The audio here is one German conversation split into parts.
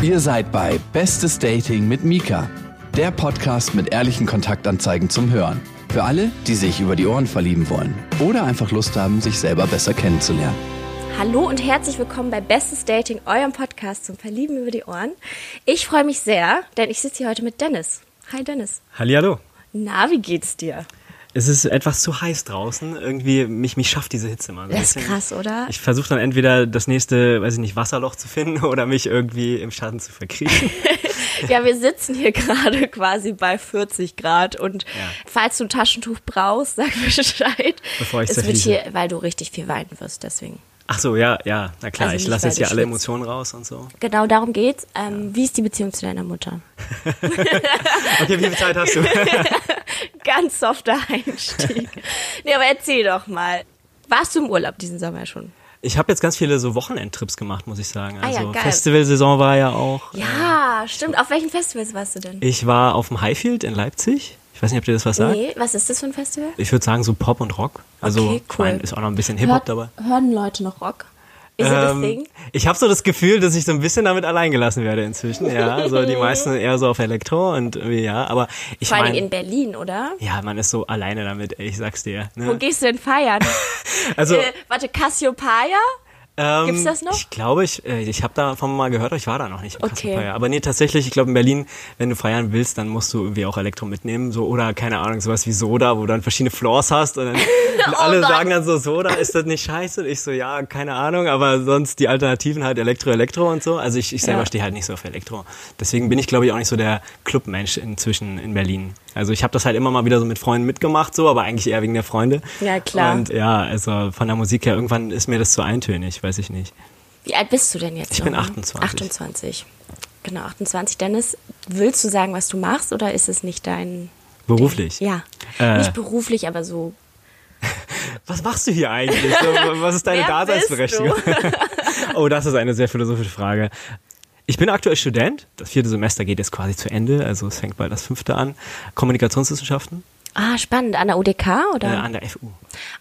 Ihr seid bei Bestes Dating mit Mika, der Podcast mit ehrlichen Kontaktanzeigen zum Hören. Für alle, die sich über die Ohren verlieben wollen oder einfach Lust haben, sich selber besser kennenzulernen. Hallo und herzlich willkommen bei Bestes Dating, eurem Podcast zum Verlieben über die Ohren. Ich freue mich sehr, denn ich sitze hier heute mit Dennis. Hi Dennis. Hallihallo. Na, wie geht's dir? Es ist etwas zu heiß draußen. Irgendwie, mich, mich schafft diese Hitze mal. so Das ist krass, oder? Ich versuche dann entweder das nächste, weiß ich nicht, Wasserloch zu finden oder mich irgendwie im Schatten zu verkriechen. Ja, wir sitzen hier gerade quasi bei 40 Grad und Ja. falls du ein Taschentuch brauchst, sag Bescheid. Bevor ich es wird hier, weil du richtig viel weinen wirst, deswegen. Ach so, ja, ja, na klar. Also ich lasse jetzt hier alle. Emotionen raus und so. Genau darum geht's. Ähm, Wie ist die Beziehung zu deiner Mutter? Okay, wie viel Zeit hast du? Ganz softer Einstieg. nee, aber erzähl doch mal. Warst du im Urlaub diesen Sommer schon? Ich habe jetzt ganz viele so Wochenendtrips gemacht, muss ich sagen. Ah ja, Also geil. Festivalsaison war ja auch. Ja, stimmt. Auf welchen Festivals warst du denn? Ich war auf dem Highfield in Leipzig. Ich weiß nicht, ob dir das was sagt. Nee, was ist das für ein Festival? Ich würde sagen so Pop und Rock. Also Okay, ich cool. mein, ist auch noch ein bisschen Hip-Hop dabei. hören Leute noch Rock? Ist Ähm, thing? ich habe so das Gefühl, dass ich so ein bisschen damit allein gelassen werde inzwischen. Ja, so die meisten eher so auf Elektro und irgendwie, ja, aber ich Vor allem meine, in Berlin, oder? ja, man ist so alleine damit, ich sag's dir. Wo Ne? gehst du denn feiern? Also äh, warte, Cassiopeia? Ähm, gibt's das noch? Ich glaube, ich, äh, ich habe davon mal gehört, aber ich war da noch nicht. Im Okay. Aber nee, tatsächlich, ich glaube in Berlin, wenn du feiern willst, dann musst du irgendwie auch Elektro mitnehmen, so oder keine Ahnung, sowas wie Soda, wo du dann verschiedene Floors hast und, dann, und alle Oh Gott. sagen dann so Soda, ist das nicht scheiße? Und ich so, ja, keine Ahnung, aber sonst die Alternativen halt Elektro, Elektro und so. Also ich, ich selber Ja. stehe halt nicht so auf Elektro. Deswegen bin ich, glaube ich, auch nicht so der Clubmensch inzwischen in Berlin. Also ich habe das halt immer mal wieder so mit Freunden mitgemacht, so, aber eigentlich eher wegen der Freunde. Ja, klar. Und ja, also von der Musik her, irgendwann ist mir das zu eintönig, weiß ich nicht. Wie alt bist du denn jetzt? Ich bin nochmal? 28. 28. Genau, 28. Dennis, willst du sagen, was du machst oder ist es nicht dein... Beruflich. Ja, Äh. nicht beruflich, aber so... Was machst du hier eigentlich? Was ist deine Daseinsberechtigung? oh, das ist eine sehr philosophische Frage. Ich bin aktuell Student. Das vierte Semester geht jetzt quasi zu Ende, also es fängt bald das fünfte an. Kommunikationswissenschaften Ah, spannend. An der UDK, äh, oder? an der FU.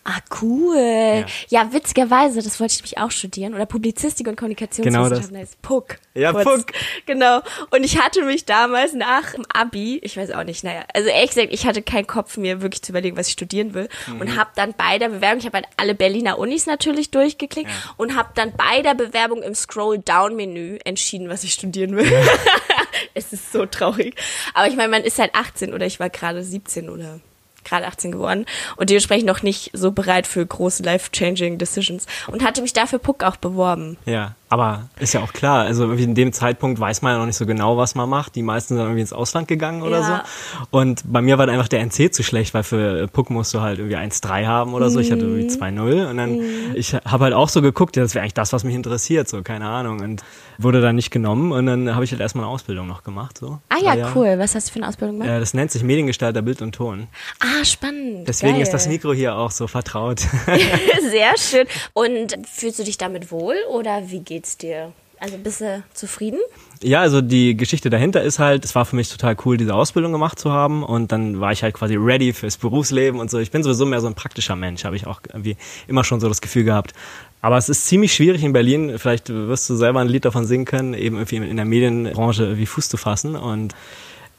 Ah, cool. Ja. witzigerweise, das wollte ich nämlich auch studieren. Oder Publizistik und Kommunikationswissenschaften Genau heißt PUC. Ja, kurz. PUC. Genau. Und ich hatte mich damals nach dem Abi, ich weiß auch nicht, naja, also ehrlich gesagt, ich hatte keinen Kopf, mir wirklich zu überlegen, was ich studieren will. Mhm. Und habe dann bei der Bewerbung, ich habe halt alle Berliner Unis natürlich durchgeklickt und habe dann bei der Bewerbung im Scroll-Down-Menü entschieden, was ich studieren will. es ist so traurig. Aber ich meine, man ist halt 18 oder ich war gerade 17 oder gerade 18 geworden und dementsprechend noch nicht so bereit für große life-changing Decisions und hatte mich dafür Puck auch beworben. Ja, aber ist ja auch klar. Also irgendwie in dem Zeitpunkt weiß man ja noch nicht so genau, was man macht. Die meisten sind irgendwie ins Ausland gegangen oder Ja. so. Und bei mir war dann einfach der NC zu schlecht, weil für Puck musst du halt irgendwie 1,3 haben oder so. Ich hatte Mhm. irgendwie 2,0 und dann ich habe halt auch so geguckt, ja, das wäre eigentlich das, was mich interessiert, so keine Ahnung. Und wurde dann nicht genommen und dann habe ich halt erstmal eine Ausbildung noch gemacht. So. Ah ja, Jahre. cool. Was hast du für eine Ausbildung gemacht? Äh, das nennt sich Mediengestalter Bild und Ton. ah, spannend. Deswegen Geil. ist das Mikro hier auch so vertraut. Sehr schön. Und fühlst du dich damit wohl oder wie geht's dir? Also bist du zufrieden? Ja, also die Geschichte dahinter ist halt, es war für mich total cool, diese Ausbildung gemacht zu haben und dann war ich halt quasi ready fürs Berufsleben und so. Ich bin sowieso mehr so ein praktischer Mensch, habe ich auch irgendwie immer schon so das Gefühl gehabt. Aber es ist ziemlich schwierig in Berlin, vielleicht wirst du selber ein Lied davon singen können, eben irgendwie in der Medienbranche irgendwie Fuß zu fassen und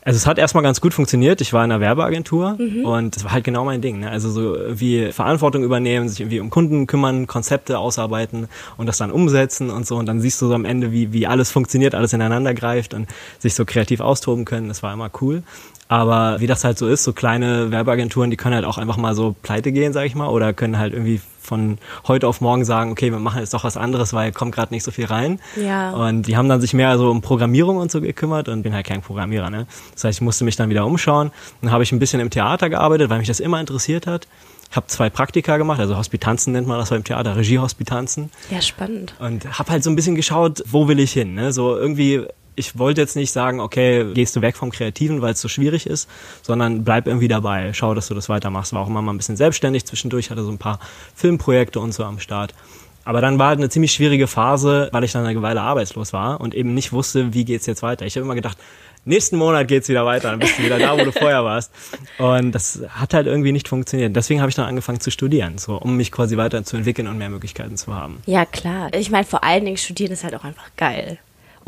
also es hat erstmal ganz gut funktioniert. Ich war in einer Werbeagentur und es war halt genau mein Ding. Ne? Also so wie Verantwortung übernehmen, sich irgendwie um Kunden kümmern, Konzepte ausarbeiten und das dann umsetzen und so. Und dann siehst du so am Ende, wie, wie alles funktioniert, alles ineinander greift und sich so kreativ austoben können. Das war immer cool. Aber wie das halt so ist, so kleine Werbeagenturen, die können halt auch einfach mal so pleite gehen, sag ich mal, oder können halt irgendwie von heute auf morgen sagen, okay, wir machen jetzt doch was anderes, weil kommt gerade nicht so viel rein. Ja. Und die haben dann sich mehr so um Programmierung und so gekümmert und bin halt kein Programmierer, ne? Das heißt, ich musste mich dann wieder umschauen. Dann habe ich ein bisschen im Theater gearbeitet, weil mich das immer interessiert hat. Ich habe zwei Praktika gemacht, also Hospitanzen nennt man das beim Theater, Regiehospitanzen. Ja, spannend. Und habe halt so ein bisschen geschaut, wo will ich hin, ne? So irgendwie ich wollte jetzt nicht sagen, okay, gehst du weg vom Kreativen, weil es so schwierig ist, sondern bleib irgendwie dabei. Schau, dass du das weitermachst. War auch immer mal ein bisschen selbstständig zwischendurch, hatte so ein paar Filmprojekte und so am Start. Aber dann war halt eine ziemlich schwierige Phase, weil ich dann eine Weile arbeitslos war und eben nicht wusste, wie geht's jetzt weiter. Ich habe immer gedacht, nächsten Monat geht's wieder weiter, dann bist du wieder da, wo du vorher warst. Und das hat halt irgendwie nicht funktioniert. Deswegen habe ich dann angefangen zu studieren, so um mich quasi weiterzuentwickeln und mehr Möglichkeiten zu haben. Ja, klar. Ich meine, vor allen Dingen studieren ist halt auch einfach geil.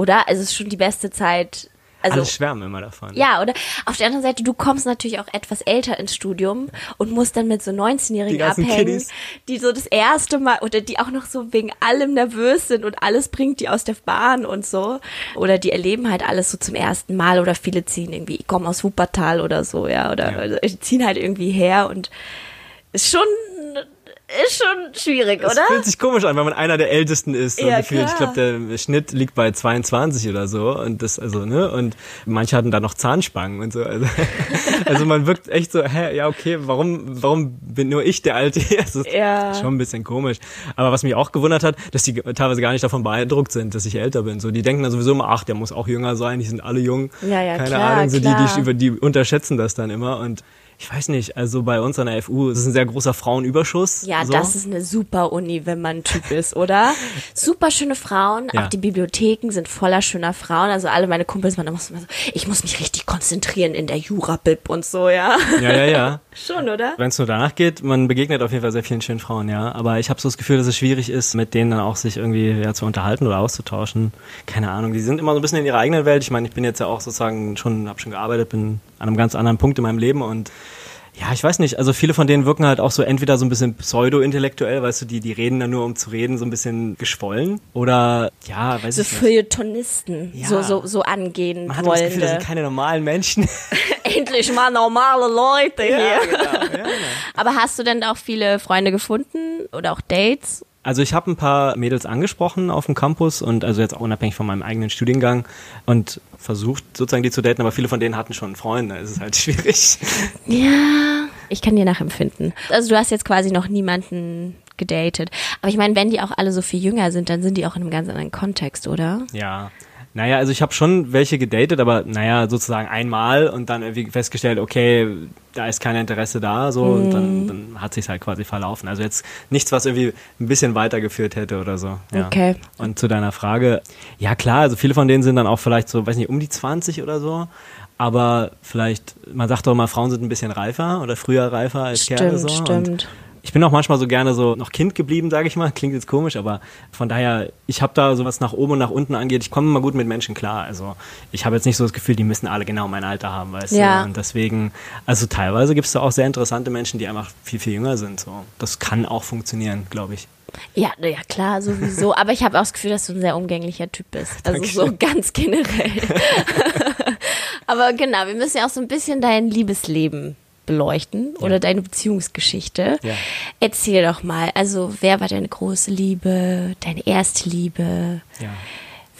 Oder? Also es ist schon die beste Zeit. Also, Alle schwärmen immer davon. ja, oder? Auf der anderen Seite, du kommst natürlich auch etwas älter ins Studium und musst dann mit so Die 19-Jährigen ganzen abhängen, Kiddies. die so das erste Mal oder die auch noch so wegen allem nervös sind und alles bringt die aus der Bahn und so. Oder die erleben halt alles so zum ersten Mal oder viele ziehen irgendwie, ich komme aus Wuppertal oder so, ja, oder Ja. ziehen halt irgendwie her und ist schon, ist schon schwierig, Das oder? fühlt sich komisch an, wenn man einer der Ältesten ist. So Ja, gefühlt. Ich glaube, der Schnitt liegt bei 22 oder so. Und das, also, ne? Und manche hatten da noch Zahnspangen und so. Also, also man wirkt echt so, hä, ja, okay, warum, warum bin nur ich der Alte? Das ist Ja. schon ein bisschen komisch. Aber was mich auch gewundert hat, dass die teilweise gar nicht davon beeindruckt sind, dass ich älter bin. So, die denken dann sowieso immer, ach, der muss auch jünger sein, die sind alle jung. Ja, ja, Keine klar, Ahnung, so die, klar. die, über die unterschätzen das dann immer. Und ich weiß nicht, also bei uns an der FU, es ist ein sehr großer Frauenüberschuss. Ja, so. das ist eine super Uni, wenn man ein Typ ist, oder? Super schöne Frauen, Ja. auch die Bibliotheken sind voller schöner Frauen. Also alle meine Kumpels waren immer so, ich muss mich richtig konzentrieren in der Jura-Bib und so, ja. Ja, ja, ja. Schon, oder? Wenn es nur danach geht, man begegnet auf jeden Fall sehr vielen schönen Frauen, ja. Aber ich habe so das Gefühl, dass es schwierig ist, mit denen dann auch sich irgendwie ja, zu unterhalten oder auszutauschen. Keine Ahnung, die sind immer so ein bisschen in ihrer eigenen Welt. Ich meine, ich bin jetzt ja auch sozusagen schon, habe schon gearbeitet, bin an einem ganz anderen Punkt in meinem Leben und ja, ich weiß nicht, also viele von denen wirken halt auch so entweder so ein bisschen pseudo-intellektuell, weißt du, die, die reden dann nur um zu reden, so ein bisschen geschwollen. Oder, ja, weiß So ich nicht. Feuilletonisten, Ja. so, so, so angehen Man hat das Gefühl, das sind keine normalen Menschen. Endlich mal normale Leute hier. genau, ja, Aber hast du denn auch viele Freunde gefunden oder auch Dates? Also ich habe ein paar Mädels angesprochen auf dem Campus und also jetzt auch unabhängig von meinem eigenen Studiengang und versucht sozusagen die zu daten, aber viele von denen hatten schon Freunde. Es ist halt schwierig. Ja, ich kann dir nachempfinden. Also du hast jetzt quasi noch niemanden gedatet. Aber ich meine, wenn die auch alle so viel jünger sind, dann sind die auch in einem ganz anderen Kontext, oder? Ja. Naja, also ich habe schon welche gedatet, aber naja, sozusagen einmal und dann irgendwie festgestellt, okay, da ist kein Interesse da, so und Mhm. dann, dann hat sich halt quasi verlaufen. Also jetzt nichts, was irgendwie ein bisschen weitergeführt hätte oder so. Ja. Okay. Und zu deiner Frage, ja klar, also viele von denen sind dann auch vielleicht so, weiß nicht, um die 20 oder so. Aber vielleicht, man sagt doch immer, Frauen sind ein bisschen reifer oder früher reifer als Kerle so. Stimmt, stimmt. Ich bin auch manchmal so gerne so noch Kind geblieben, sage ich mal. Klingt jetzt komisch, aber von daher, ich habe da so was nach oben und nach unten angeht, ich komme immer gut mit Menschen klar. Also ich habe jetzt nicht so das Gefühl, die müssen alle genau mein Alter haben, weißt Ja. du. Und deswegen, also teilweise gibt es da auch sehr interessante Menschen, die einfach viel, viel jünger sind. So. Das kann auch funktionieren, glaube ich. Ja, na ja, klar, sowieso. Aber ich habe auch das Gefühl, dass du ein sehr umgänglicher Typ bist. Also so Dankeschön. ganz generell. Aber genau, wir müssen ja auch so ein bisschen dein Liebesleben beleuchten oder deine Beziehungsgeschichte. Ja. Erzähl doch mal, also wer war deine große Liebe, deine erste Liebe? Ja,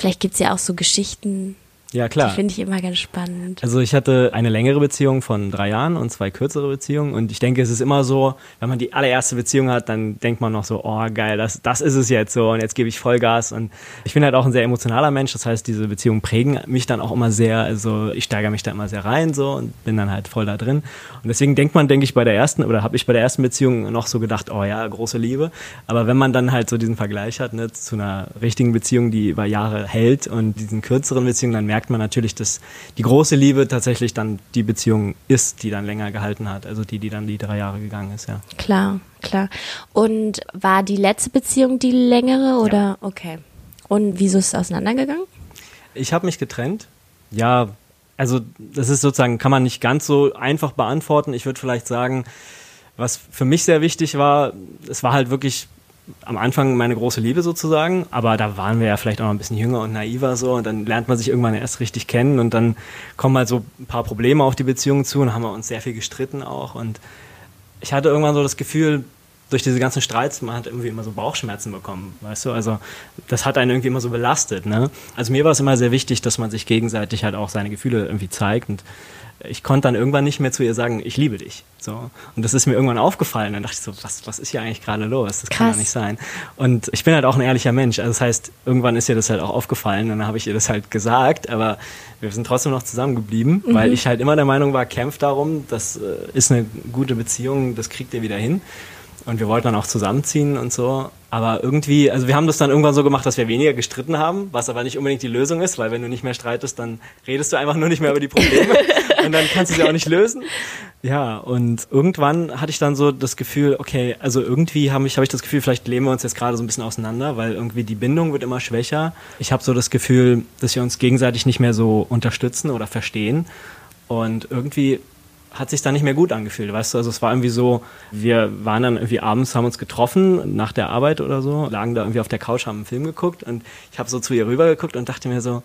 Vielleicht gibt's ja auch so Geschichten, ja klar. die finde ich immer ganz spannend. Also ich hatte eine längere Beziehung von drei Jahren und zwei kürzere Beziehungen. Und ich denke, es ist immer so, wenn man die allererste Beziehung hat, dann denkt man noch so, oh geil, das, das ist es jetzt so. Und jetzt gebe ich Vollgas. Und ich bin halt auch ein sehr emotionaler Mensch, das heißt, diese Beziehungen prägen mich dann auch immer sehr, also ich steigere mich da immer sehr rein so und bin dann halt voll da drin. Und deswegen denkt man, denke ich, bei der ersten oder habe ich bei der ersten Beziehung noch so gedacht, oh ja, große Liebe, aber wenn man dann halt so diesen Vergleich hat, ne, zu einer richtigen Beziehung, die über Jahre hält und diesen kürzeren Beziehungen, dann merkt man natürlich, dass die große Liebe tatsächlich dann die Beziehung ist, die dann länger gehalten hat, also die, die dann die drei Jahre gegangen ist, ja. Klar, klar. Und war die letzte Beziehung die längere oder? Okay. Und wieso ist es auseinandergegangen? Ich habe mich getrennt. Ja, also das ist sozusagen, kann man nicht ganz so einfach beantworten. Ich würde vielleicht sagen, was für mich sehr wichtig war, es war halt wirklich am Anfang meine große Liebe sozusagen, aber da waren wir ja vielleicht auch noch ein bisschen jünger und naiver so und dann lernt man sich irgendwann erst richtig kennen und dann kommen halt so ein paar Probleme auf die Beziehung zu und haben wir uns sehr viel gestritten auch und ich hatte irgendwann so das Gefühl, durch diese ganzen Streits, man hat irgendwie immer so Bauchschmerzen bekommen, weißt du? Also das hat einen irgendwie immer so belastet, ne? Also mir war es immer sehr wichtig, dass man sich gegenseitig halt auch seine Gefühle irgendwie zeigt und ich konnte dann irgendwann nicht mehr zu ihr sagen, ich liebe dich. So. Und das ist mir irgendwann aufgefallen. Dann dachte ich so, was, was ist hier eigentlich gerade los? Das kann Krass. doch nicht sein. Und ich bin halt auch ein ehrlicher Mensch. Also das heißt, irgendwann ist ihr das halt auch aufgefallen. Dann habe ich ihr das halt gesagt. Aber wir sind trotzdem noch zusammengeblieben, weil ich halt immer der Meinung war, kämpft darum, das äh, ist eine gute Beziehung, das kriegt ihr wieder hin. Und wir wollten dann auch zusammenziehen und so. Aber irgendwie, also wir haben das dann irgendwann so gemacht, dass wir weniger gestritten haben, was aber nicht unbedingt die Lösung ist, weil wenn du nicht mehr streitest, dann redest du einfach nur nicht mehr über die Probleme und dann kannst du sie auch nicht lösen. Ja, und irgendwann hatte ich dann so das Gefühl, okay, also irgendwie habe ich, hab ich das Gefühl, vielleicht lehnen wir uns jetzt gerade so ein bisschen auseinander, weil irgendwie die Bindung wird immer schwächer. Ich habe so das Gefühl, dass wir uns gegenseitig nicht mehr so unterstützen oder verstehen. Und irgendwie hat sich dann nicht mehr gut angefühlt, weißt du? Also es war irgendwie so, wir waren dann irgendwie abends, haben uns getroffen nach der Arbeit oder so, lagen da irgendwie auf der Couch, haben einen Film geguckt und ich habe so zu ihr rübergeguckt und dachte mir so,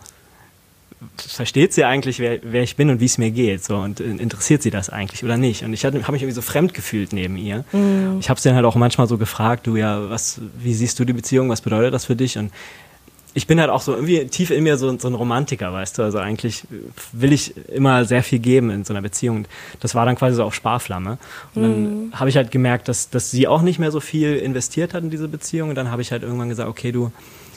versteht sie eigentlich, wer, wer ich bin und wie es mir geht? So und interessiert sie das eigentlich oder nicht? Und ich habe mich irgendwie so fremd gefühlt neben ihr. Mhm. Ich habe sie dann halt auch manchmal so gefragt, du ja, was, wie siehst du die Beziehung? Was bedeutet das für dich? Und ich bin halt auch so irgendwie tief in mir so, so, ein Romantiker, weißt du. Also eigentlich will ich immer sehr viel geben in so einer Beziehung. Das war dann quasi so auf Sparflamme. Und dann mhm. habe ich halt gemerkt, dass, dass sie auch nicht mehr so viel investiert hat in diese Beziehung. Und dann habe ich halt irgendwann gesagt, okay, du,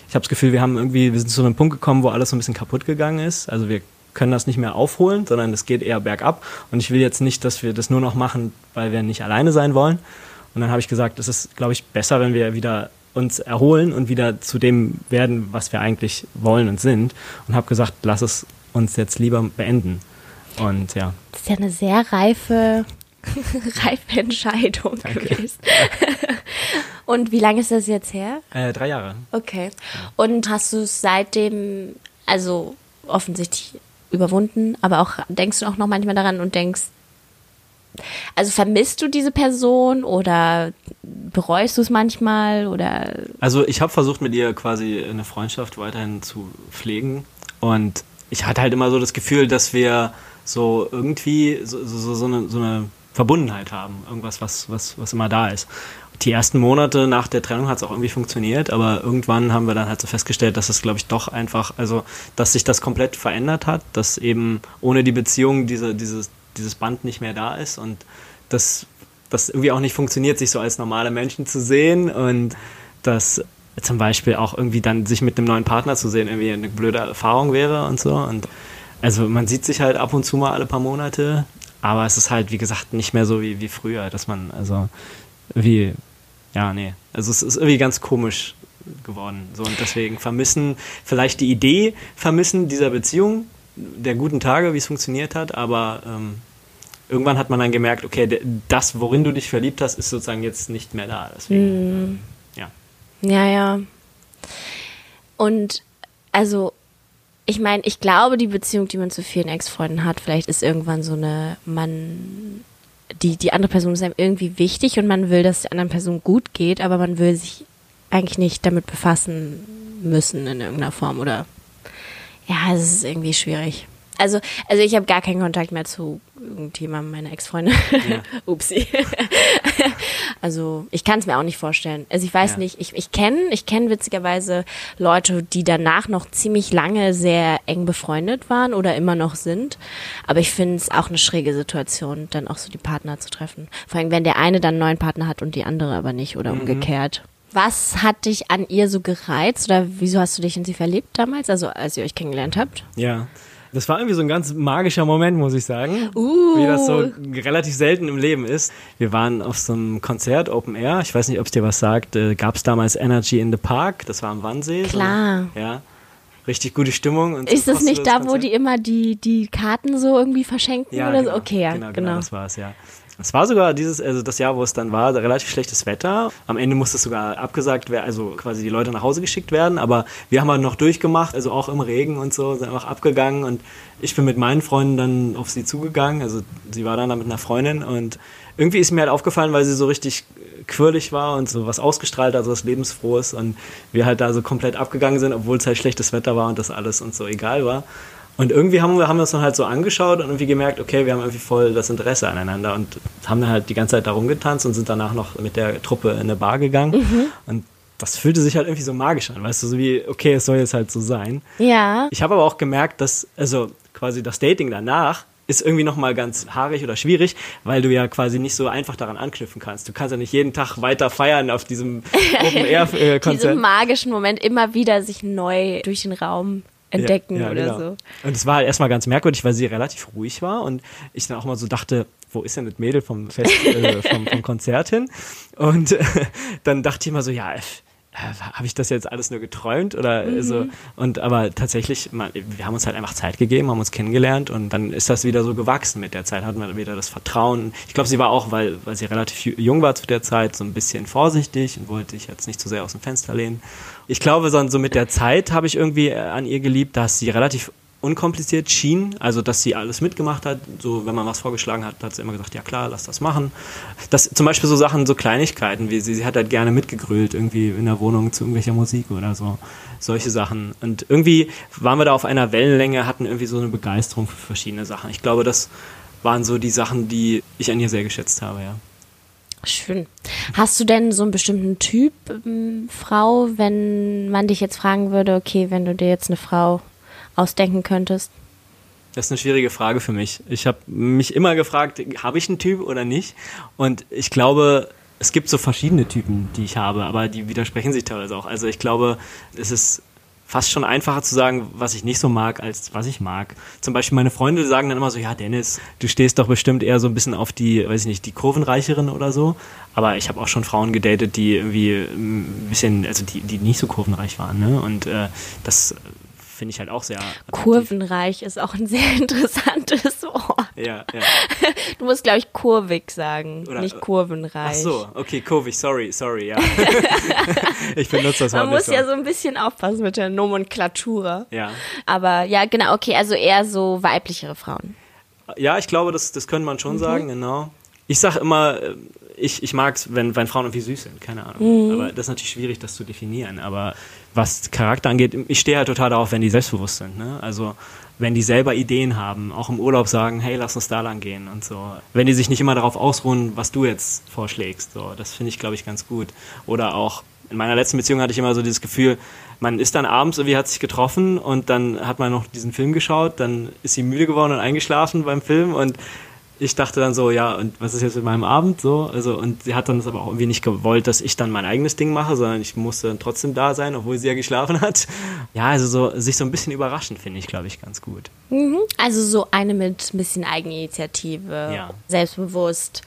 ich habe das Gefühl, wir haben irgendwie, wir sind zu einem Punkt gekommen, wo alles so ein bisschen kaputt gegangen ist. Also wir können das nicht mehr aufholen, sondern es geht eher bergab. Und ich will jetzt nicht, dass wir das nur noch machen, weil wir nicht alleine sein wollen. Und dann habe ich gesagt, es ist, glaube ich, besser, wenn wir wieder uns erholen und wieder zu dem werden, was wir eigentlich wollen und sind. Und habe gesagt, lass es uns jetzt lieber beenden. Und ja. Das ist ja eine sehr reife, reife Entscheidung Danke. gewesen. und wie lange ist das jetzt her? Äh, drei Jahre. Okay. Und hast du es seitdem, also offensichtlich überwunden, aber auch denkst du auch noch manchmal daran und denkst, also vermisst du diese Person oder bereust du es manchmal oder? Also ich habe versucht mit ihr quasi eine Freundschaft weiterhin zu pflegen und ich hatte halt immer so das Gefühl, dass wir so irgendwie so, so, so, eine, so eine Verbundenheit haben, irgendwas, was, was, was immer da ist. Die ersten Monate nach der Trennung hat es auch irgendwie funktioniert, aber irgendwann haben wir dann halt so festgestellt, dass es, glaube ich, doch einfach, also, dass sich das komplett verändert hat, dass eben ohne die Beziehung diese, dieses, dieses Band nicht mehr da ist und das, das irgendwie auch nicht funktioniert, sich so als normale Menschen zu sehen und dass zum Beispiel auch irgendwie dann sich mit einem neuen Partner zu sehen irgendwie eine blöde Erfahrung wäre und so. Und also man sieht sich halt ab und zu mal alle paar Monate, aber es ist halt wie gesagt nicht mehr so wie, wie früher, dass man also wie ja nee, also es ist irgendwie ganz komisch geworden. So und deswegen vermissen vielleicht die Idee vermissen dieser Beziehung der guten Tage, wie es funktioniert hat, aber ähm, irgendwann hat man dann gemerkt, okay, das, worin du dich verliebt hast, ist sozusagen jetzt nicht mehr da. Deswegen, mm. ja. Ja, ja. Und also, ich meine, ich glaube, die Beziehung, die man zu vielen Ex-Freunden hat, vielleicht ist irgendwann so eine, man, die, die andere Person ist einem irgendwie wichtig und man will, dass der anderen Person gut geht, aber man will sich eigentlich nicht damit befassen müssen in irgendeiner Form oder ja, es ist irgendwie schwierig. Also, also ich habe gar keinen Kontakt mehr zu irgendjemandem meiner Ex-Freunde. Ja. Upsi. also ich kann es mir auch nicht vorstellen. Also ich weiß ja. nicht, ich, ich kenne ich kenn witzigerweise Leute, die danach noch ziemlich lange sehr eng befreundet waren oder immer noch sind. Aber ich finde es auch eine schräge Situation, dann auch so die Partner zu treffen. Vor allem, wenn der eine dann einen neuen Partner hat und die andere aber nicht oder mhm. umgekehrt. Was hat dich an ihr so gereizt oder wieso hast du dich in sie verliebt damals, also als ihr euch kennengelernt habt? Ja, das war irgendwie so ein ganz magischer Moment, muss ich sagen. Uh. Wie das so relativ selten im Leben ist. Wir waren auf so einem Konzert, Open Air. Ich weiß nicht, ob es dir was sagt. Äh, Gab es damals Energy in the Park. Das war am Wannsee. Klar. So, ja. Richtig gute Stimmung. Und ist das nicht da, wo die immer die, die Karten so irgendwie verschenken ja, oder genau, so? Okay, ja, genau. genau. genau das war es, ja. Es war sogar dieses, also das Jahr, wo es dann war, relativ schlechtes Wetter. Am Ende musste es sogar abgesagt werden, also quasi die Leute nach Hause geschickt werden. Aber wir haben halt noch durchgemacht, also auch im Regen und so, sind einfach abgegangen. Und ich bin mit meinen Freunden dann auf sie zugegangen. Also sie war dann da mit einer Freundin und irgendwie ist mir halt aufgefallen, weil sie so richtig quirlig war und so was ausgestrahlt hat, also was Lebensfrohes und wir halt da so komplett abgegangen sind, obwohl es halt schlechtes Wetter war und das alles uns so egal war. Und irgendwie haben wir, haben wir uns dann halt so angeschaut und irgendwie gemerkt, okay, wir haben irgendwie voll das Interesse aneinander und haben dann halt die ganze Zeit da rumgetanzt und sind danach noch mit der Truppe in eine Bar gegangen. Mhm. Und das fühlte sich halt irgendwie so magisch an, weißt du, so wie, okay, es soll jetzt halt so sein. Ja. Ich habe aber auch gemerkt, dass, also quasi das Dating danach ist irgendwie nochmal ganz haarig oder schwierig, weil du ja quasi nicht so einfach daran anknüpfen kannst. Du kannst ja nicht jeden Tag weiter feiern auf diesem Open-Air-Konzert. Diesem magischen Moment immer wieder sich neu durch den Raum entdecken ja, ja, oder genau. so. Und es war halt erstmal ganz merkwürdig, weil sie relativ ruhig war und ich dann auch mal so dachte, wo ist denn das Mädel vom Fest, äh, vom, vom Konzert hin? Und äh, dann dachte ich immer so, ja, habe ich das jetzt alles nur geträumt oder mhm. so? Und aber tatsächlich man, wir haben uns halt einfach Zeit gegeben haben uns kennengelernt und dann ist das wieder so gewachsen mit der Zeit hatten wir wieder das Vertrauen. Ich glaube sie war auch weil weil sie relativ jung war zu der Zeit so ein bisschen vorsichtig und wollte ich jetzt nicht zu sehr aus dem Fenster lehnen. Ich glaube so, so mit der Zeit habe ich irgendwie an ihr geliebt dass sie relativ unkompliziert schien, also dass sie alles mitgemacht hat. So, wenn man was vorgeschlagen hat, hat sie immer gesagt, ja klar, lass das machen. Das zum Beispiel so Sachen, so Kleinigkeiten, wie sie, sie hat halt gerne mitgegrölt, irgendwie in der Wohnung zu irgendwelcher Musik oder so. Solche Sachen. Und irgendwie waren wir da auf einer Wellenlänge, hatten irgendwie so eine Begeisterung für verschiedene Sachen. Ich glaube, das waren so die Sachen, die ich an ihr sehr geschätzt habe, ja. Schön. Hast du denn so einen bestimmten Typ ähm, Frau, wenn man dich jetzt fragen würde, okay, wenn du dir jetzt eine Frau ausdenken könntest? Das ist eine schwierige Frage für mich. Ich habe mich immer gefragt, habe ich einen Typ oder nicht? Und ich glaube, es gibt so verschiedene Typen, die ich habe, aber die widersprechen sich teilweise auch. Also ich glaube, es ist fast schon einfacher zu sagen, was ich nicht so mag, als was ich mag. Zum Beispiel meine Freunde sagen dann immer so, ja Dennis, du stehst doch bestimmt eher so ein bisschen auf die, weiß ich nicht, die Kurvenreicheren oder so. Aber ich habe auch schon Frauen gedatet, die irgendwie ein bisschen, also die, die nicht so kurvenreich waren. Ne? Und äh, das finde ich halt auch sehr. Attraktiv. Kurvenreich ist auch ein sehr interessantes Wort. Ja, ja. Du musst, glaube ich, kurvig sagen, Oder, nicht kurvenreich. Ach so, okay, kurvig, sorry, sorry, ja. ich benutze das Wort Man muss so. ja so ein bisschen aufpassen mit der Nomenklatura. Ja. Aber ja, genau, okay, also eher so weiblichere Frauen. Ja, ich glaube, das, das könnte man schon mhm. sagen, genau. Ich sage immer, äh, ich, ich mag es, wenn, wenn Frauen irgendwie süß sind, keine Ahnung. Mhm. Aber das ist natürlich schwierig, das zu definieren. Aber was Charakter angeht, ich stehe halt total darauf, wenn die selbstbewusst sind. Ne? Also wenn die selber Ideen haben, auch im Urlaub sagen, hey, lass uns da lang gehen und so. Wenn die sich nicht immer darauf ausruhen, was du jetzt vorschlägst, so, das finde ich, glaube ich, ganz gut. Oder auch in meiner letzten Beziehung hatte ich immer so dieses Gefühl, man ist dann abends irgendwie hat sich getroffen und dann hat man noch diesen Film geschaut, dann ist sie müde geworden und eingeschlafen beim Film und ich dachte dann so, ja, und was ist jetzt mit meinem Abend so? Also, und sie hat dann das aber auch irgendwie nicht gewollt, dass ich dann mein eigenes Ding mache, sondern ich musste dann trotzdem da sein, obwohl sie ja geschlafen hat. Ja, also so, sich so ein bisschen überraschen, finde ich, glaube ich, ganz gut. Mhm. Also so eine mit ein bisschen Eigeninitiative, ja. selbstbewusst.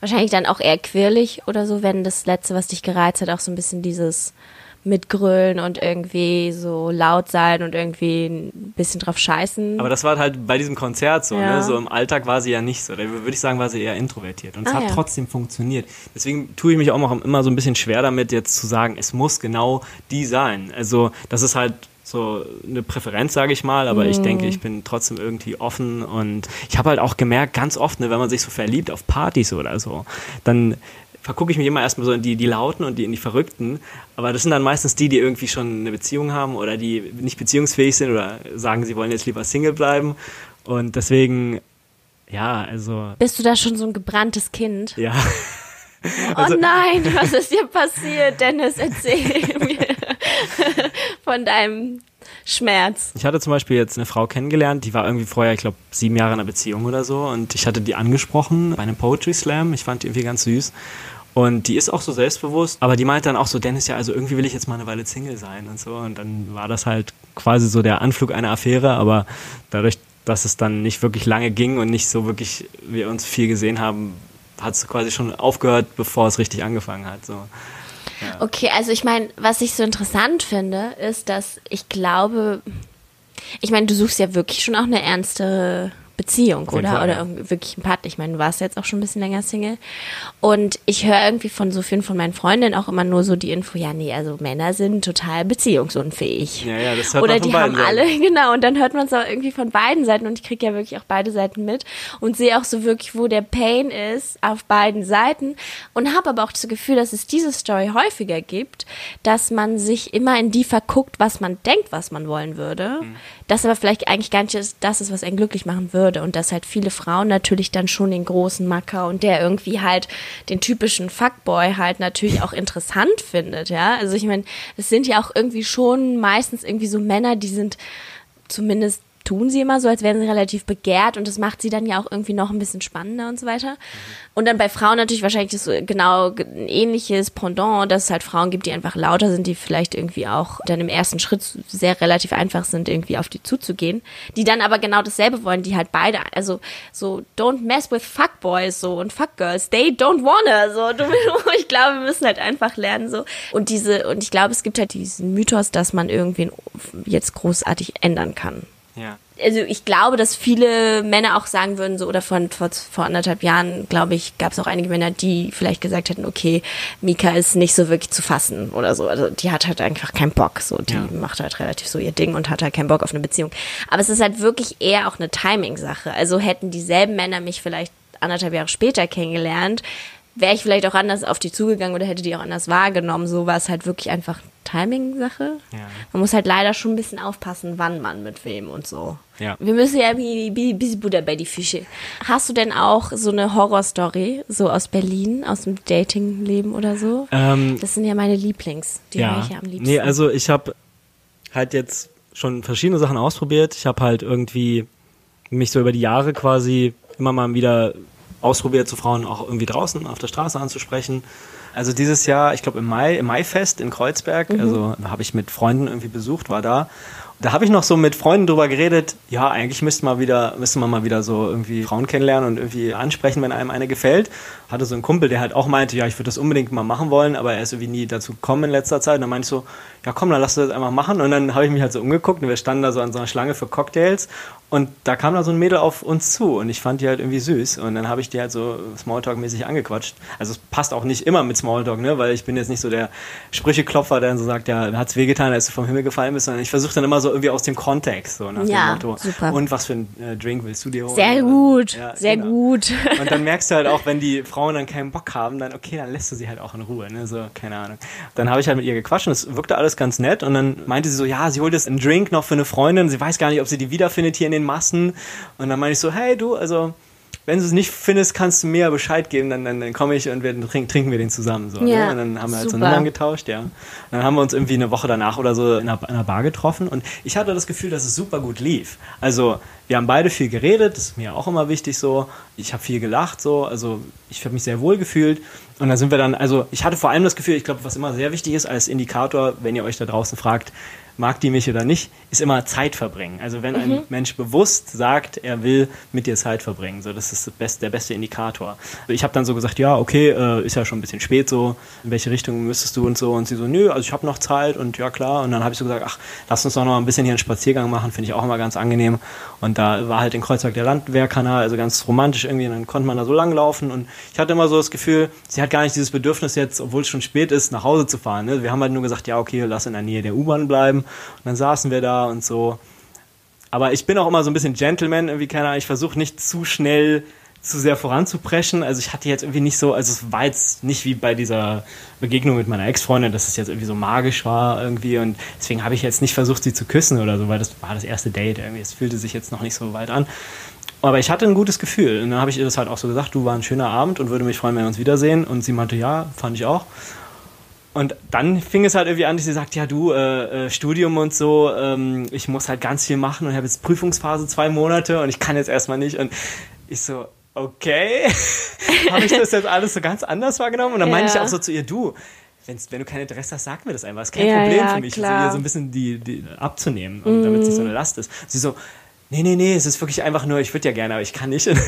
Wahrscheinlich dann auch eher quirlig oder so, wenn das Letzte, was dich gereizt hat, auch so ein bisschen dieses mitgrölen und irgendwie so laut sein und irgendwie ein bisschen drauf scheißen. Aber das war halt bei diesem Konzert so, ne? ja. ne? So im Alltag war sie ja nicht so. Da würde ich sagen, war sie eher introvertiert. Und es ah, hat ja. trotzdem funktioniert. Deswegen tue ich mich auch immer so ein bisschen schwer damit, jetzt zu sagen, es muss genau die sein. Also, das ist halt so eine Präferenz, sage ich mal, aber mm. ich denke, ich bin trotzdem irgendwie offen und ich habe halt auch gemerkt, ganz oft, ne, wenn man sich so verliebt auf Partys oder so, dann vergucke ich mich immer erstmal so in die, die Lauten und die, in die Verrückten. Aber das sind dann meistens die, die irgendwie schon eine Beziehung haben oder die nicht beziehungsfähig sind oder sagen, sie wollen jetzt lieber Single bleiben. Und deswegen, ja, also. Bist du da schon so ein gebranntes Kind? Ja. Also, oh nein, was ist dir passiert, Dennis? Erzähl mir von deinem Schmerz. Ich hatte zum Beispiel jetzt eine Frau kennengelernt, die war irgendwie vorher, ich glaube, sieben Jahre in einer Beziehung oder so. Und ich hatte die angesprochen bei einem Poetry Slam. Ich fand die irgendwie ganz süß. Und die ist auch so selbstbewusst, aber die meint dann auch so, Dennis, ja, also irgendwie will ich jetzt mal eine Weile Single sein und so. Und dann war das halt quasi so der Anflug einer Affäre, aber dadurch, dass es dann nicht wirklich lange ging und nicht so wirklich wir uns viel gesehen haben, hat es quasi schon aufgehört, bevor es richtig angefangen hat. So. Ja. Okay, also ich meine, was ich so interessant finde, ist, dass ich glaube, ich meine, du suchst ja wirklich schon auch eine ernste Beziehung, oder? Fall, oder ja. wirklich ein Partner. Ich meine, du warst jetzt auch schon ein bisschen länger Single. Und ich höre irgendwie von so vielen von meinen Freundinnen auch immer nur so die Info, ja, nee, also Männer sind total beziehungsunfähig. Ja, ja, das hört Oder man von die haben Seiten. alle, genau, und dann hört man es auch irgendwie von beiden Seiten und ich kriege ja wirklich auch beide Seiten mit und sehe auch so wirklich, wo der Pain ist auf beiden Seiten und habe aber auch das Gefühl, dass es diese Story häufiger gibt, dass man sich immer in die verguckt, was man denkt, was man wollen würde, mhm. Das aber vielleicht eigentlich gar nicht das ist, was einen glücklich machen würde würde und dass halt viele Frauen natürlich dann schon den großen Macker und der irgendwie halt den typischen Fuckboy halt natürlich auch interessant findet, ja. Also ich meine, es sind ja auch irgendwie schon meistens irgendwie so Männer, die sind zumindest tun sie immer so, als wären sie relativ begehrt und das macht sie dann ja auch irgendwie noch ein bisschen spannender und so weiter. Und dann bei Frauen natürlich wahrscheinlich das genau ein ähnliches Pendant, dass es halt Frauen gibt, die einfach lauter sind, die vielleicht irgendwie auch dann im ersten Schritt sehr relativ einfach sind, irgendwie auf die zuzugehen, die dann aber genau dasselbe wollen, die halt beide, also so don't mess with fuckboys so und fuckgirls, they don't wanna so. Ich glaube, wir müssen halt einfach lernen so und diese und ich glaube, es gibt halt diesen Mythos, dass man irgendwen jetzt großartig ändern kann. Ja. Also ich glaube, dass viele Männer auch sagen würden, so oder von vor, vor anderthalb Jahren, glaube ich, gab es auch einige Männer, die vielleicht gesagt hätten, okay, Mika ist nicht so wirklich zu fassen oder so. Also die hat halt einfach keinen Bock. So, die ja. macht halt relativ so ihr Ding und hat halt keinen Bock auf eine Beziehung. Aber es ist halt wirklich eher auch eine Timing-Sache. Also hätten dieselben Männer mich vielleicht anderthalb Jahre später kennengelernt, wäre ich vielleicht auch anders auf die zugegangen oder hätte die auch anders wahrgenommen. So war es halt wirklich einfach Timing-Sache. Ja. Man muss halt leider schon ein bisschen aufpassen, wann man mit wem und so. Ja. Wir müssen ja ein bisschen Butter bei die Fische. Hast du denn auch so eine Horrorstory, so aus Berlin, aus dem Dating-Leben oder so? Ähm, das sind ja meine Lieblings. Die ja. höre ich ja am liebsten. Nee, also ich habe halt jetzt schon verschiedene Sachen ausprobiert. Ich habe halt irgendwie mich so über die Jahre quasi immer mal wieder ausprobiert, zu Frauen auch irgendwie draußen auf der Straße anzusprechen. Also dieses Jahr, ich glaube im Mai, im Maifest in Kreuzberg, mhm. also habe ich mit Freunden irgendwie besucht, war da da habe ich noch so mit Freunden drüber geredet, ja, eigentlich müsste man wieder, müsste man mal wieder so irgendwie Frauen kennenlernen und irgendwie ansprechen, wenn einem eine gefällt. Hatte so einen Kumpel, der halt auch meinte, ja, ich würde das unbedingt mal machen wollen, aber er ist irgendwie nie dazu gekommen in letzter Zeit. Und dann meinte ich so, ja komm, dann lass du das einfach machen. Und dann habe ich mich halt so umgeguckt und wir standen da so an so einer Schlange für Cocktails und da kam da so ein Mädel auf uns zu und ich fand die halt irgendwie süß. Und dann habe ich die halt so Smalltalk-mäßig angequatscht. Also es passt auch nicht immer mit Smalltalk, ne? weil ich bin jetzt nicht so der Sprücheklopfer, der dann so sagt, ja, hat's wehgetan, als du vom Himmel gefallen bist, sondern ich versuche dann immer so irgendwie aus dem Kontext, so nach ja, dem Motto. Super. Und was für ein äh, Drink willst du dir holen? Sehr gut, ja, sehr genau. gut. Und dann merkst du halt auch, wenn die Frauen dann keinen Bock haben, dann okay, dann lässt du sie halt auch in Ruhe, ne? So, keine Ahnung. Dann habe ich halt mit ihr gequatscht und es wirkte alles ganz nett und dann meinte sie so, ja, sie holt jetzt einen Drink noch für eine Freundin, sie weiß gar nicht, ob sie die wiederfindet hier in den Massen. Und dann meinte ich so, hey du, also wenn du es nicht findest, kannst du mir Bescheid geben, dann, dann, dann komme ich und wir trinken, trinken wir den zusammen. So, ne? ja, ne? Und dann haben wir halt super. so Nummern getauscht, ja. Und dann haben wir uns irgendwie eine Woche danach oder so in einer, in einer, Bar getroffen und ich hatte das Gefühl, dass es super gut lief. Also wir haben beide viel geredet, das ist mir auch immer wichtig so. Ich habe viel gelacht so, also ich habe mich sehr wohl gefühlt. Und dann sind wir dann, also ich hatte vor allem das Gefühl, ich glaube, was immer sehr wichtig ist als Indikator, wenn ihr euch da draußen fragt, mag die mich oder nicht, ist immer Zeit verbringen. Also wenn ein mhm. Mensch bewusst sagt, er will mit dir Zeit verbringen, so das ist das best, der beste Indikator. Ich habe dann so gesagt, ja, okay, äh, ist ja schon ein bisschen spät so, in welche Richtung müsstest du und so und sie so, nö, also ich habe noch Zeit und ja klar und dann habe ich so gesagt, ach, lass uns doch noch ein bisschen hier einen Spaziergang machen, finde ich auch immer ganz angenehm und da war halt in Kreuzberg der Landwehrkanal, also ganz romantisch irgendwie und dann konnte man da so langlaufen und ich hatte immer so das Gefühl, sie hat gar nicht dieses Bedürfnis jetzt, obwohl es schon spät ist, nach Hause zu fahren. Ne? Wir haben halt nur gesagt, ja, okay, lass in der Nähe der U-Bahn bleiben und dann saßen wir da und so. Aber ich bin auch immer so ein bisschen Gentleman, irgendwie, keine Ahnung, ich versuche nicht zu schnell zu sehr voranzupreschen. Also ich hatte jetzt irgendwie nicht so, also es war jetzt nicht wie bei dieser Begegnung mit meiner Ex-Freundin, dass es jetzt irgendwie so magisch war irgendwie und deswegen habe ich jetzt nicht versucht, sie zu küssen oder so, weil das war das erste Date irgendwie. Es fühlte sich jetzt noch nicht so weit an. Aber ich hatte ein gutes Gefühl. Und dann habe ich ihr das halt auch so gesagt, du war ein schöner Abend und würde mich freuen, wenn wir uns wiedersehen. Und sie meinte, ja, fand ich auch. Und dann fing es halt irgendwie an, dass sie sagt, ja du, äh, äh, Studium und so, ähm, ich muss halt ganz viel machen und habe jetzt Prüfungsphase zwei Monate und ich kann jetzt erstmal nicht. Und ich so, okay, habe ich das jetzt alles so ganz anders wahrgenommen? Und dann ja. meinte ich auch so zu ihr, du, Wenn's, wenn du kein Interesse hast, sag mir das einfach. Das ist kein ja, Problem ja, für mich, also ihr so ein bisschen die, die abzunehmen, mm. damit es nicht so eine Last ist. Sie so, nee, nee, nee, es ist wirklich einfach nur, ich würde ja gerne, aber ich kann nicht. Und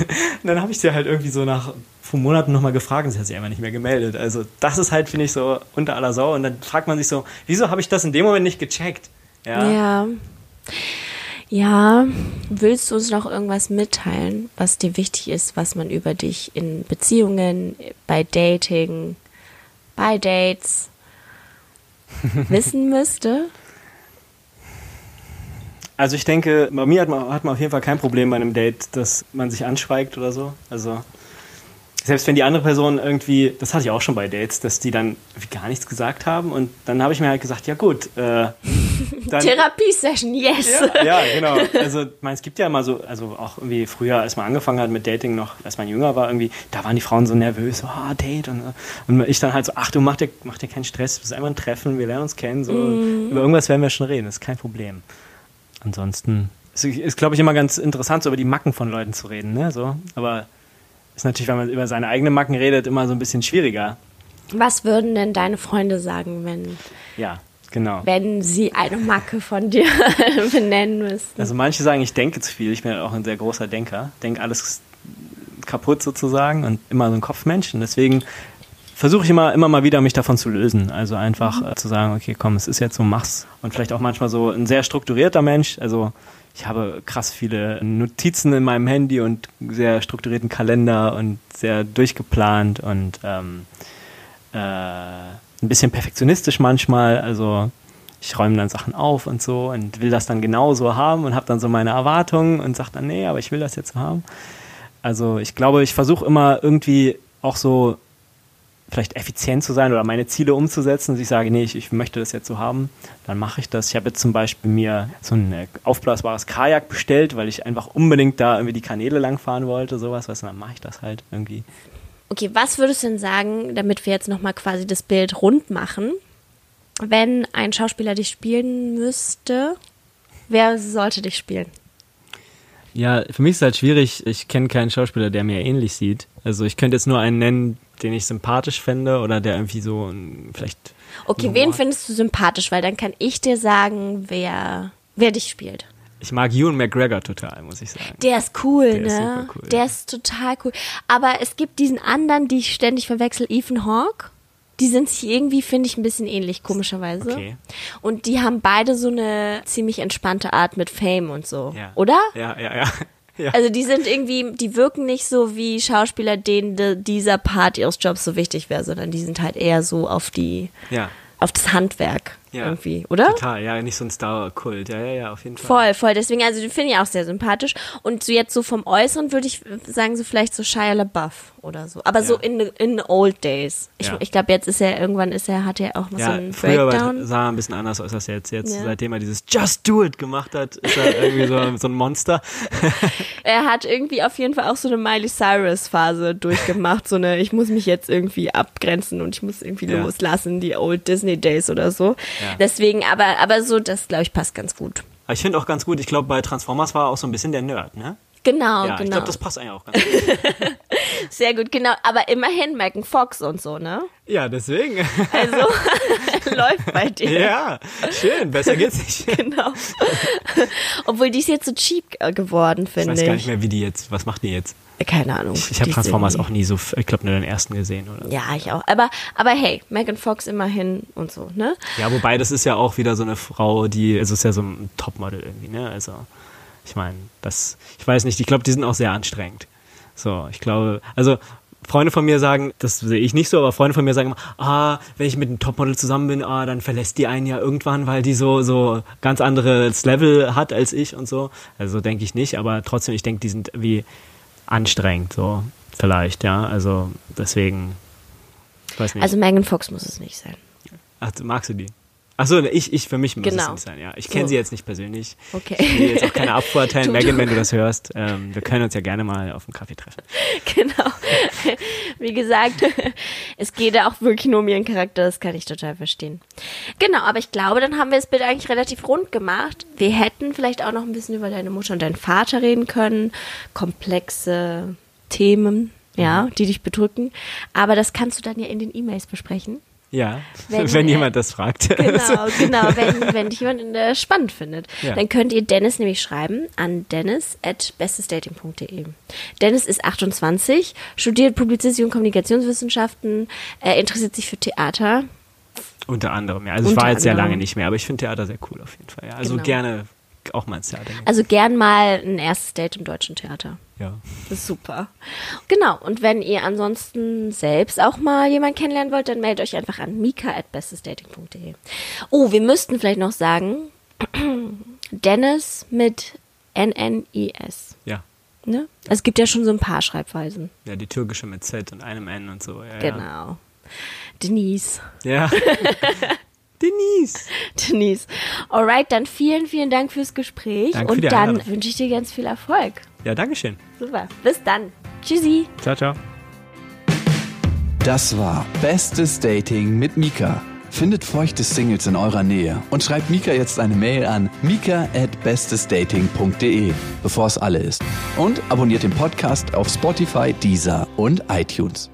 dann habe ich sie halt irgendwie so nach vor Monaten nochmal gefragt und sie hat sich einfach nicht mehr gemeldet. Also das ist halt, finde ich, so unter aller Sau. Und dann fragt man sich so, wieso habe ich das in dem Moment nicht gecheckt? Ja. ja. Ja, willst du uns noch irgendwas mitteilen, was dir wichtig ist, was man über dich in Beziehungen, bei Dating, bei Dates wissen müsste? Also ich denke, bei mir hat man, hat man auf jeden Fall kein Problem bei einem Date, dass man sich anschweigt oder so. Also selbst wenn die andere Person irgendwie, das hatte ich auch schon bei Dates, dass die dann gar nichts gesagt haben und dann habe ich mir halt gesagt, ja gut. Äh, Therapie-Session, yes. Ja, ja, genau. Also ich meine, es gibt ja immer so, also auch irgendwie früher, als man angefangen hat mit Dating noch, als man jünger war, irgendwie, da waren die Frauen so nervös, so, ah, Date und, und ich dann halt so, ach du, mach dir, mach dir keinen Stress, es ist einfach ein Treffen, wir lernen uns kennen, so, mm. über irgendwas werden wir schon reden, das ist kein Problem ansonsten es ist, glaube ich, immer ganz interessant, so über die Macken von Leuten zu reden, ne? So, aber ist natürlich, wenn man über seine eigenen Macken redet, immer so ein bisschen schwieriger. Was würden denn deine Freunde sagen, wenn, Ja, genau. wenn sie eine Macke von dir benennen müssten? Also manche sagen, ich denke zu viel. Ich bin ja auch ein sehr großer Denker. Denke alles kaputt sozusagen und immer so ein Kopfmensch. Und deswegen versuche ich immer, immer mal wieder, mich davon zu lösen. Also einfach äh, zu sagen, okay, komm, es ist jetzt so, mach's. Und vielleicht auch manchmal so ein sehr strukturierter Mensch. Also ich habe krass viele Notizen in meinem Handy und sehr strukturierten Kalender und sehr durchgeplant und ähm, äh, ein bisschen perfektionistisch manchmal. Also ich räume dann Sachen auf und so und will das dann genauso haben und habe dann so meine Erwartungen und sage dann, nee, aber ich will das jetzt so haben. Also ich glaube, ich versuche immer irgendwie auch so vielleicht effizient zu sein oder meine Ziele umzusetzen, dass ich sage, nee, ich, ich möchte das jetzt so haben, dann mache ich das. Ich habe jetzt zum Beispiel mir so ein äh, aufblasbares Kajak bestellt, weil ich einfach unbedingt da irgendwie die Kanäle langfahren wollte, sowas, weißt du, dann mache ich das halt irgendwie. Okay, was würdest du denn sagen, damit wir jetzt nochmal quasi das Bild rund machen, wenn ein Schauspieler dich spielen müsste, wer sollte dich spielen? Ja, für mich ist es halt schwierig, ich kenne keinen Schauspieler, der mir ähnlich sieht. Also ich könnte jetzt nur einen nennen, den ich sympathisch fände oder der irgendwie so vielleicht. Okay, wen findest du sympathisch? Weil dann kann ich dir sagen, wer, wer dich spielt. Ich mag Ewan McGregor total, muss ich sagen. Der ist cool, Der ne? ist super cool, Der ja. ist total cool. Aber es gibt diesen anderen, die ich ständig verwechsel, Ethan Hawke. Die sind sich irgendwie, finde ich, ein bisschen ähnlich, komischerweise. Okay. Und die haben beide so eine ziemlich entspannte Art mit Fame und so. Ja. Oder? Ja, ja, ja. Ja. Also die sind irgendwie, die wirken nicht so wie Schauspieler, denen de, dieser Part ihres Jobs so wichtig wäre, sondern die sind halt eher so auf die, ja. auf das Handwerk Ja. irgendwie, oder? Total, ja, nicht so ein Star-Kult. Ja, ja, ja, auf jeden Fall. Voll, voll. Deswegen, also die finde ich auch sehr sympathisch. Und so jetzt so vom Äußeren würde ich sagen, so vielleicht so Shia LaBeouf oder so. Aber so Ja. in, in the old days. Ich, Ja. ich glaube, jetzt ist er, irgendwann ist er, hat er auch noch so Ja, einen früher war, Breakdown. sah er ein bisschen anders aus als jetzt. Jetzt, seitdem er dieses Just Do It gemacht hat, ist er irgendwie so, so ein Monster. Er hat irgendwie auf jeden Fall auch so eine Miley Cyrus Phase durchgemacht. so eine, ich muss mich jetzt irgendwie abgrenzen und ich muss irgendwie loslassen, die old Disney Days oder so. Ja. Deswegen, aber, aber so, das glaube ich passt ganz gut. Aber ich finde auch ganz gut, ich glaube, bei Transformers war er auch so ein bisschen der Nerd, ne? Genau, ja, ich genau. glaube, das passt eigentlich auch ganz gut. Sehr gut, genau. Aber immerhin Megan Fox und so, ne? ja, deswegen. Also läuft bei dir. ja, schön, besser geht's nicht. Genau. Obwohl die ist jetzt so cheap geworden, Ich finde weiß ich. gar nicht mehr, wie die jetzt, was macht die jetzt? Keine Ahnung. Ich habe Transformers auch nie so, ich glaube, nur den ersten gesehen, oder? Ja, ich auch. Aber, aber hey, Megan Fox immerhin und so, ne? Ja, wobei das ist ja auch wieder so eine Frau, die, also ist ja so ein Topmodel irgendwie, ne? Also, ich meine, das, ich weiß nicht, ich glaube, die sind auch sehr anstrengend. So, ich glaube, also Freunde von mir sagen, das sehe ich nicht so, aber Freunde von mir sagen immer, ah, wenn ich mit einem Topmodel zusammen bin, ah, dann verlässt die einen ja irgendwann, weil die so, so ganz anderes Level hat als ich und so. Also denke ich nicht, aber trotzdem, ich denke, die sind wie anstrengend, so, vielleicht, ja. Also deswegen, ich weiß nicht. Also Megan Fox muss es nicht sein. Ach, magst du die? Achso, ich, ich für mich muss Genau. es nicht sein, ja. Ich kenne So. sie jetzt nicht persönlich. Okay. Ich will jetzt auch keine abvorteilen, Du- Megan, wenn du das hörst. Ähm, wir können uns ja gerne mal auf einen Kaffee treffen. Genau. Wie gesagt, es geht ja auch wirklich nur um ihren Charakter, das kann ich total verstehen. Genau, aber ich glaube, dann haben wir das Bild eigentlich relativ rund gemacht. Wir hätten vielleicht auch noch ein bisschen über deine Mutter und deinen Vater reden können. Komplexe Themen, ja, die dich bedrücken. Aber das kannst du dann ja in den E-Mails besprechen. Ja, Wenn, wenn, äh, jemand das fragt. Genau, genau, wenn, wenn dich jemand äh, spannend findet. Ja. Dann könnt ihr Dennis nämlich schreiben an dennis.bestesdating.de. Dennis ist 28, studiert Publizistik und Kommunikationswissenschaften, äh, interessiert sich für Theater. Unter anderem, ja. Also ich war jetzt sehr anderem. lange nicht mehr, aber ich finde Theater sehr cool auf jeden Fall. Ja. Also Genau. gerne auch mal ins Theater gehen. Also gern mal ein erstes Date im deutschen Theater. Ja. Das ist super. Genau. Und wenn ihr ansonsten selbst auch mal jemanden kennenlernen wollt, dann meldet euch einfach an mika.bestesdating.de. Oh, wir müssten vielleicht noch sagen, Dennis mit N-N-I-S. Ja. Ne? Es gibt ja schon so ein paar Schreibweisen. Ja, die türkische mit Z und einem N und so. Ja, Genau. Denise. Ja. Denise. Denise. Alright, dann vielen, vielen Dank fürs Gespräch. Danke für und die dann Einladung. wünsche ich dir ganz viel Erfolg. Ja, Dankeschön. Super. Bis dann. Tschüssi. Ciao, ciao. Das war Bestes Dating mit Mika. Findet feuchte Singles in eurer Nähe und schreibt Mika jetzt eine Mail an mika at bestesdating.de, bevor es alle ist. Und abonniert den Podcast auf Spotify, Deezer und iTunes.